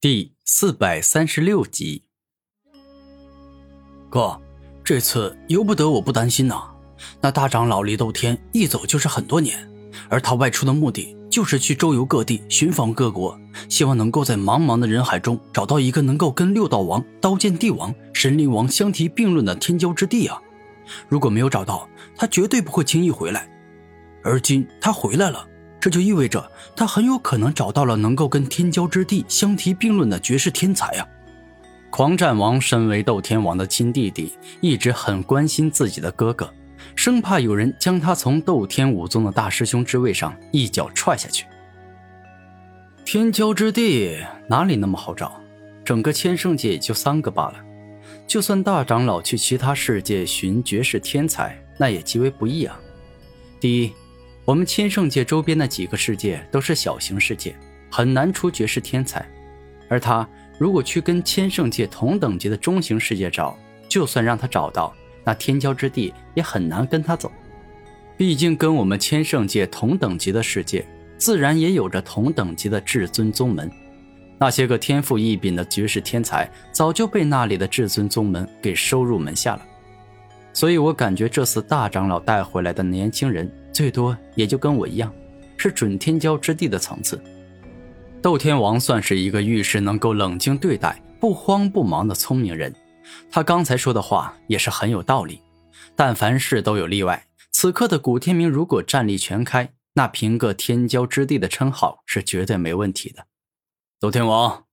第四百三十六集，哥，这次由不得我不担心呐。那大长老李斗天一走就是很多年，而他外出的目的就是去周游各地，寻访各国，希望能够在茫茫的人海中找到一个能够跟六道王、刀剑帝王、神灵王相提并论的天骄之地啊！如果没有找到，他绝对不会轻易回来。而今他回来了。这就意味着他很有可能找到了能够跟天骄之地相提并论的绝世天才啊！狂战王身为斗天王的亲弟弟，一直很关心自己的哥哥，生怕有人将他从斗天武宗的大师兄之位上一脚踹下去。天骄之地哪里那么好找？整个千圣界也就三个罢了。就算大长老去其他世界寻绝世天才，那也极为不易啊！第一。我们千圣界周边的几个世界都是小型世界，很难出绝世天才。而他如果去跟千圣界同等级的中型世界找，就算让他找到，那天骄之地也很难跟他走。毕竟跟我们千圣界同等级的世界，自然也有着同等级的至尊宗门。那些个天赋异禀的绝世天才，早就被那里的至尊宗门给收入门下了。所以我感觉这次大长老带回来的年轻人。最多也就跟我一样，是准天骄之地的层次。斗天王算是一个遇事能够冷静对待、不慌不忙的聪明人。他刚才说的话也是很有道理。但凡事都有例外，此刻的古天明如果战力全开，那凭个天骄之地的称号是绝对没问题的。斗天王，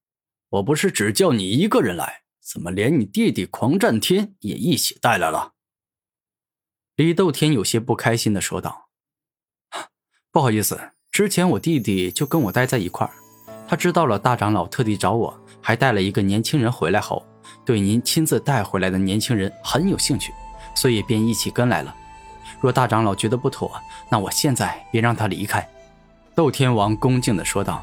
我不是只叫你一个人来，怎么连你弟弟狂战天也一起带来了？李斗天有些不开心的说道。不好意思，之前我弟弟就跟我待在一块儿，他知道了大长老特地找我，还带了一个年轻人回来后，对您亲自带回来的年轻人很有兴趣，所以便一起跟来了。若大长老觉得不妥，那我现在便让他离开。”斗天王恭敬的说道。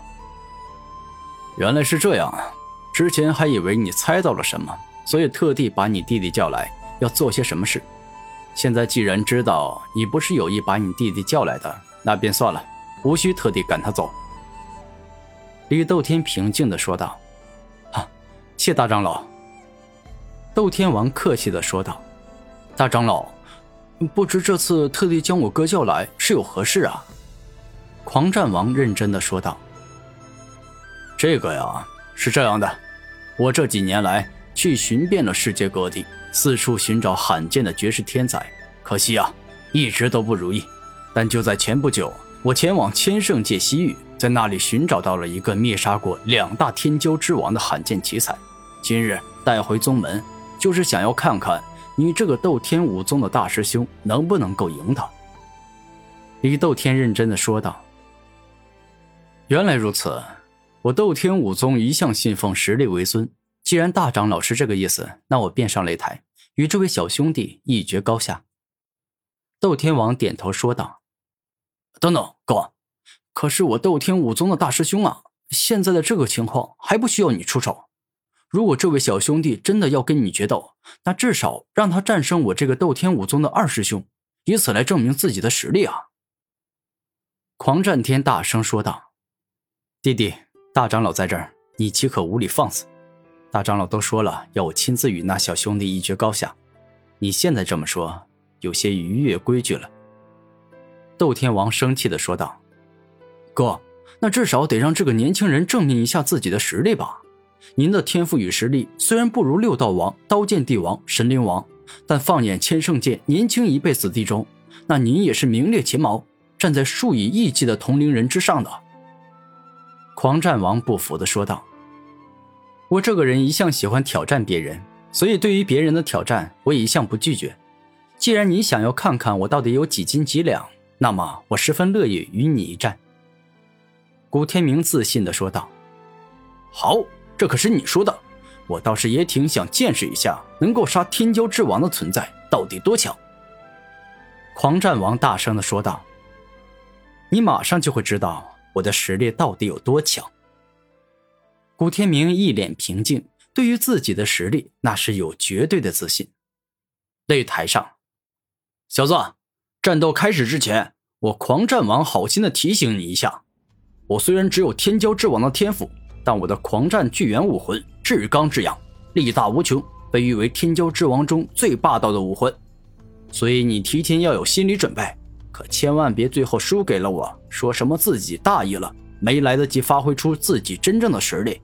“原来是这样啊，之前还以为你猜到了什么，所以特地把你弟弟叫来，要做些什么事。现在既然知道你不是有意把你弟弟叫来的。”那便算了，无需特地赶他走。”李斗天平静的说道。“啊，谢大长老。”斗天王客气的说道。“大长老，不知这次特地将我哥叫来是有何事啊？”狂战王认真的说道。“这个呀，是这样的，我这几年来去寻遍了世界各地，四处寻找罕见的绝世天才，可惜啊，一直都不如意。”但就在前不久，我前往千圣界西域，在那里寻找到了一个灭杀过两大天骄之王的罕见奇才。今日带回宗门，就是想要看看你这个斗天武宗的大师兄能不能够赢他。李斗天认真的说道：“原来如此，我斗天武宗一向信奉实力为尊。既然大长老是这个意思，那我便上擂台，与这位小兄弟一决高下。”斗天王点头说道。等等，哥，可是我斗天武宗的大师兄啊，现在的这个情况还不需要你出手。如果这位小兄弟真的要跟你决斗，那至少让他战胜我这个斗天武宗的二师兄，以此来证明自己的实力啊！狂战天大声说道：“弟弟，大长老在这儿，你岂可无理放肆？大长老都说了，要我亲自与那小兄弟一决高下。你现在这么说，有些逾越规矩了。”斗天王生气的说道：“哥，那至少得让这个年轻人证明一下自己的实力吧。您的天赋与实力虽然不如六道王、刀剑帝王、神灵王，但放眼千圣界年轻一辈子弟中，那您也是名列前茅，站在数以亿计的同龄人之上的。”狂战王不服的说道：“我这个人一向喜欢挑战别人，所以对于别人的挑战，我一向不拒绝。既然你想要看看我到底有几斤几两，”那么，我十分乐意与你一战。”古天明自信的说道。“好，这可是你说的，我倒是也挺想见识一下，能够杀天骄之王的存在到底多强。”狂战王大声的说道。“你马上就会知道我的实力到底有多强。”古天明一脸平静，对于自己的实力那是有绝对的自信。擂台上，小子。战斗开始之前，我狂战王好心的提醒你一下，我虽然只有天骄之王的天赋，但我的狂战巨猿武魂至刚至阳，力大无穷，被誉为天骄之王中最霸道的武魂。所以你提前要有心理准备，可千万别最后输给了我，说什么自己大意了，没来得及发挥出自己真正的实力。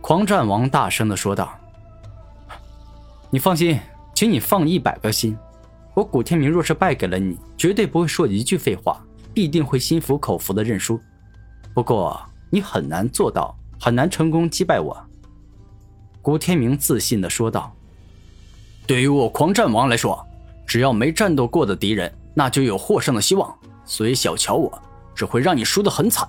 狂战王大声的说道：“你放心，请你放一百个心。我古天明若是败给了你，绝对不会说一句废话，必定会心服口服的认输。不过你很难做到，很难成功击败我。”古天明自信的说道。对于我狂战王来说，只要没战斗过的敌人，那就有获胜的希望。所以小瞧我，只会让你输得很惨。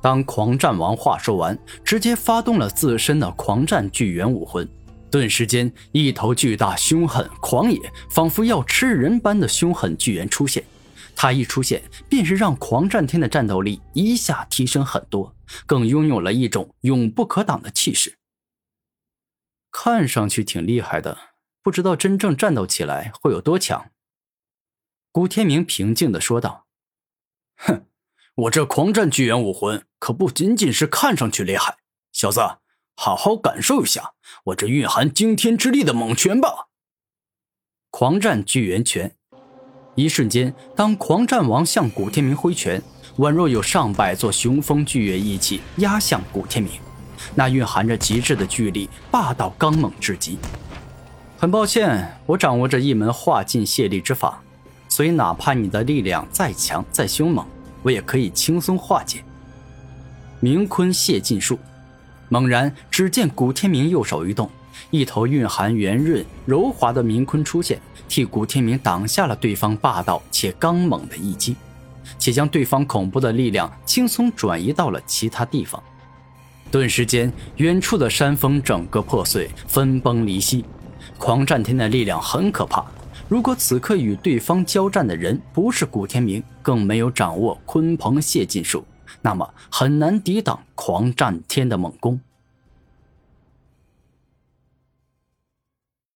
当狂战王话说完，直接发动了自身的狂战巨猿武魂，顿时间，一头巨大、凶狠、狂野，仿佛要吃人般的凶狠巨猿出现。它一出现，便是让狂战天的战斗力一下提升很多，更拥有了一种永不可挡的气势。看上去挺厉害的。不知道真正战斗起来会有多强。古天明平静的说道：“哼，我这狂战巨猿武魂可不仅仅是看上去厉害，小子，好好感受一下我这蕴含惊天之力的猛拳吧！”狂战巨猿拳，一瞬间，当狂战王向古天明挥拳，宛若有上百座雄风巨猿一起压向古天明，那蕴含着极致的巨力，霸道刚猛至极。很抱歉，我掌握着一门化劲卸力之法，所以哪怕你的力量再强再凶猛，我也可以轻松化解。明坤卸劲术。猛然，只见古天明右手一动，一头蕴含圆润柔滑的明坤出现，替古天明挡下了对方霸道且刚猛的一击，且将对方恐怖的力量轻松转移到了其他地方。顿时间，远处的山峰整个破碎，分崩离析。狂战天的力量很可怕，如果此刻与对方交战的人不是古天明，更没有掌握鲲鹏泄劲术，那么很难抵挡狂战天的猛攻。